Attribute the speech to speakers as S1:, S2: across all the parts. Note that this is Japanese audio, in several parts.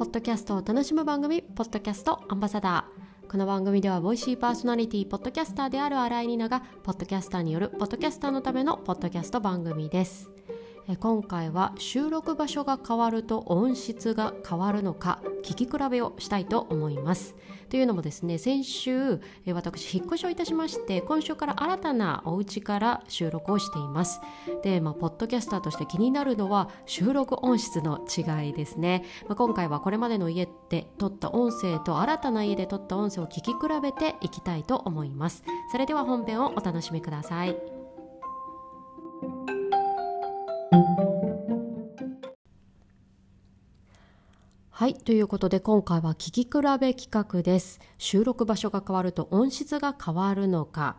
S1: ポッドキャストを楽しむ番組ポッドキャストアンバサダー。この番組では Voicy パーソナリティポッドキャスターである新井里奈がポッドキャスターによるポッドキャスターのためのポッドキャスト番組です。今回は収録場所が変わると音質が変わるのか聞き比べをしたいと思います。というのもですね先週私引っ越しをいたしまして今週から新たなお家から収録をしています。でまあポッドキャスターとして気になるのは収録音質の違いですね、まあ、今回はこれまでの家で撮った音声と新たな家で撮った音声を聞き比べていきたいと思います。それでは本編をお楽しみください。はいということで今回は聞き比べ企画です。収録場所が変わると音質が変わるのか。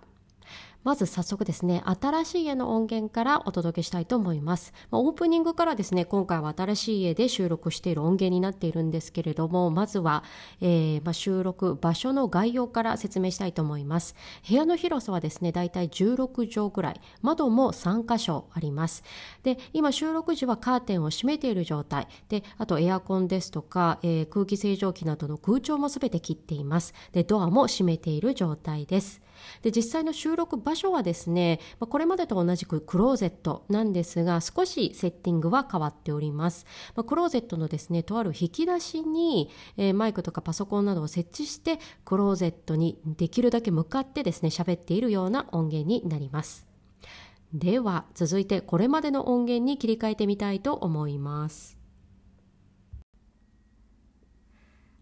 S1: まず早速ですね、新しい家の音源からお届けしたいと思います。オープニングからですね、今回は新しい家で収録している音源になっているんですけれども、まずは、えー、まあ、収録場所の概要から説明したいと思います。部屋の広さはですね、だいたい16畳くらい、窓も3箇所あります。で、今収録時はカーテンを閉めている状態。で、あとエアコンですとか、えー、空気清浄機などの空調もすべて切っています。で、ドアも閉めている状態です。で実際の収録場所はですね、これまでと同じくクローゼットなんですが少しセッティングは変わっております、クローゼットのですねとある引き出しに、マイクとかパソコンなどを設置してクローゼットにできるだけ向かってですね喋っているような音源になります。では続いてこれまでの音源に切り替えてみたいと思います。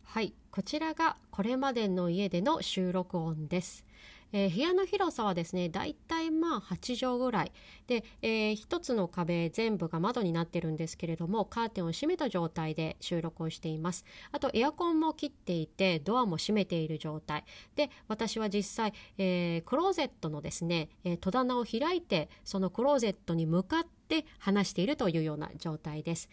S1: はい。こちらがこれまでの家での収録音です。えー、部屋の広さはですねだいたいまあ8畳ぐらい。で、えー、一つの壁全部が窓になってるんですけれどもカーテンを閉めた状態で収録をしています。あとエアコンも切っていてドアも閉めている状態。で私は実際、えー、クローゼットのですね、え戸棚を開いてそのクローゼットに向かって話しているというような状態です。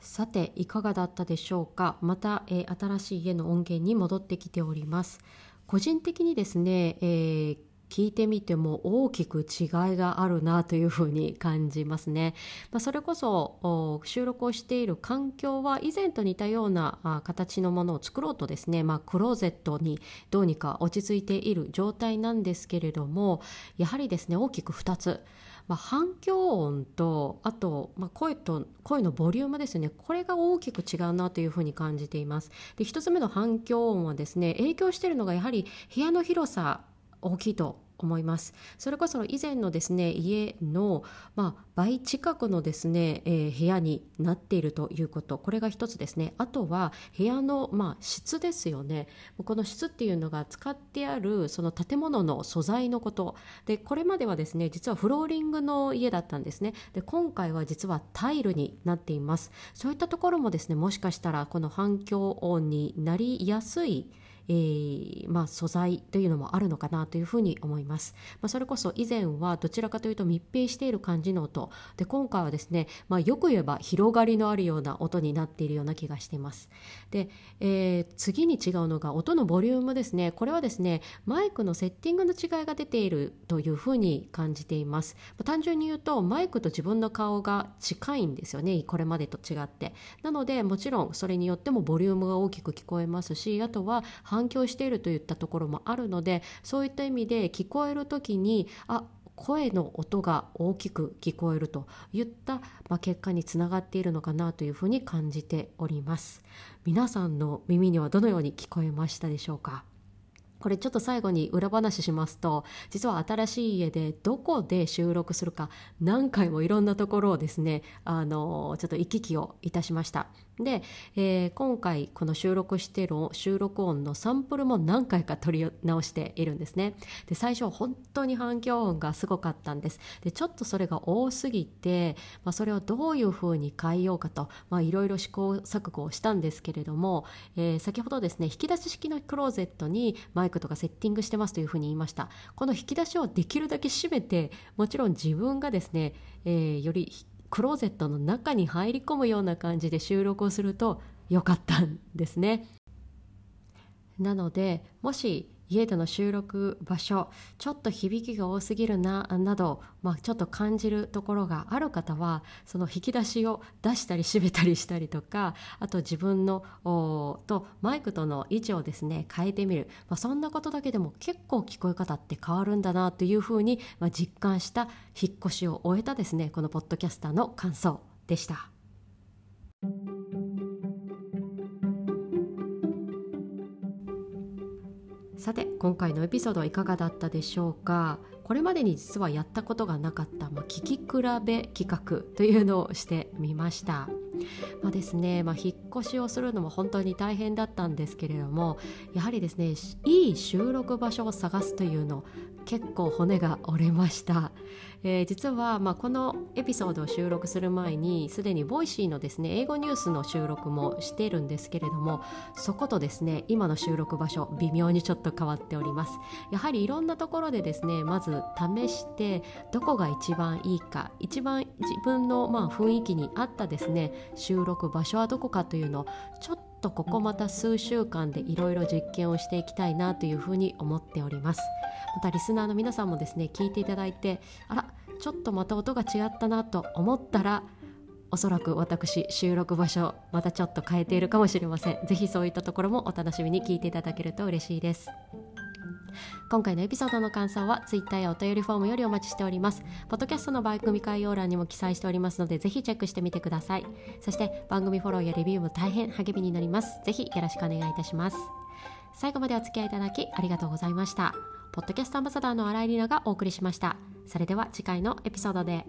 S1: さていかがだったでしょうか。また、えー、新しい家の音源に戻ってきております。個人的にですね、えー、聞いてみても大きく違いがあるなというふうに感じますね。まあ、それこそ収録をしている環境は以前と似たような形のものを作ろうとですね、まあ、クローゼットにどうにか落ち着いている状態なんですけれどもやはりですね大きく2つ。まあ、反響音とあと、まあ、声と声のボリュームですね。これが大きく違うなというふうに感じています。で1つ目の反響音はですね影響しているのがやはり部屋の広さ大きいと。思います。それこそ以前のですね家の、まあ、倍近くのですね、えー、部屋になっているということ。これが一つですね。あとは部屋の、まあ、質ですよね。この質っていうのが使ってあるその建物の素材のこと。でこれまではですね実はフローリングの家だったんですね。で今回は実はタイルになっています。そういったところもですねもしかしたらこの反響音になりやすいえー、まあ、素材というのもあるのかなというふうに思います。まあ、それこそ以前はどちらかというと密閉している感じの音で今回はですね、まあ、よく言えば広がりのあるような音になっているような気がしています。で、えー、次に違うのが音のボリュームですね。これはですねマイクのセッティングの違いが出ているというふうに感じています。まあ、単純に言うとマイクと自分の顔が近いんですよねこれまでと違って。なのでもちろんそれによってもボリュームが大きく聞こえますしあとは反反響しているといったところもあるのでそういった意味で聞こえる時にあ声の音が大きく聞こえるといった、まあ、結果につながっているのかなというふうに感じております。皆さんの耳にはどのように聞こえましたでしょうか？これちょっと最後に裏話しますと実は新しい家でどこで収録するか何回もいろんなところをですねあのちょっと行き来をいたしました。で、えー、今回この収録してる収録音のサンプルも何回か取り直しているんですね。で最初本当に反響音がすごかったんです。でちょっとそれが多すぎて、まあ、それをどういうふうに変えようかといろいろ試行錯誤をしたんですけれども、えー、先ほどですね引き出し式のクローゼットにマイクとかセッティングしてますというふうに言いましたこの引き出しをできるだけ閉めてもちろん自分がですね、えー、よりクローゼットの中に入り込むような感じで収録をすると良かったんですね。なのでもし家での収録場所ちょっと響きが多すぎるななど、まあ、ちょっと感じるところがある方はその引き出しを出したり閉めたりしたりとかあと自分のとマイクとの位置をですね変えてみる、まあ、そんなことだけでも結構聞こえ方って変わるんだなというふうに、まあ、実感した引っ越しを終えたですねこのポッドキャスターの感想でした。さて今回のエピソードはいかがだったでしょうか？これまでに実はやったことがなかった、まあ、聞き比べ企画というのをしてみました。まあですねまあ、引っ越しをするのも本当に大変だったんですけれどもやはりですねいい収録場所を探すというの結構骨が折れました、えー、実はまあこのエピソードを収録する前にすでに Voicy のですね英語ニュースの収録もしているんですけれどもそことですね今の収録場所微妙にちょっと変わっておりますやはりいろんなところでですねまず試してどこが一番いいか一番自分のまあ雰囲気に合ったですね収録場所はどこかというのをちょっとここまた数週間でいろいろ実験をしていきたいなというふうに思っております。またリスナーの皆さんもですね聞いていただいてあらちょっとまた音が違ったなと思ったらおそらく私収録場所またちょっと変えているかもしれません。ぜひそういったところもお楽しみに聞いていただけると嬉しいです。今回のエピソードの感想は Twitter やお便りフォームよりお待ちしております。ポッドキャストの番組概要欄にも記載しておりますのでぜひチェックしてみてください。そして番組フォローやレビューも大変励みになります。ぜひよろしくお願いいたします。最後までお付き合いいただきありがとうございました。ポッドキャストアンバサダーの新井里奈がお送りしました。それでは次回のエピソードで。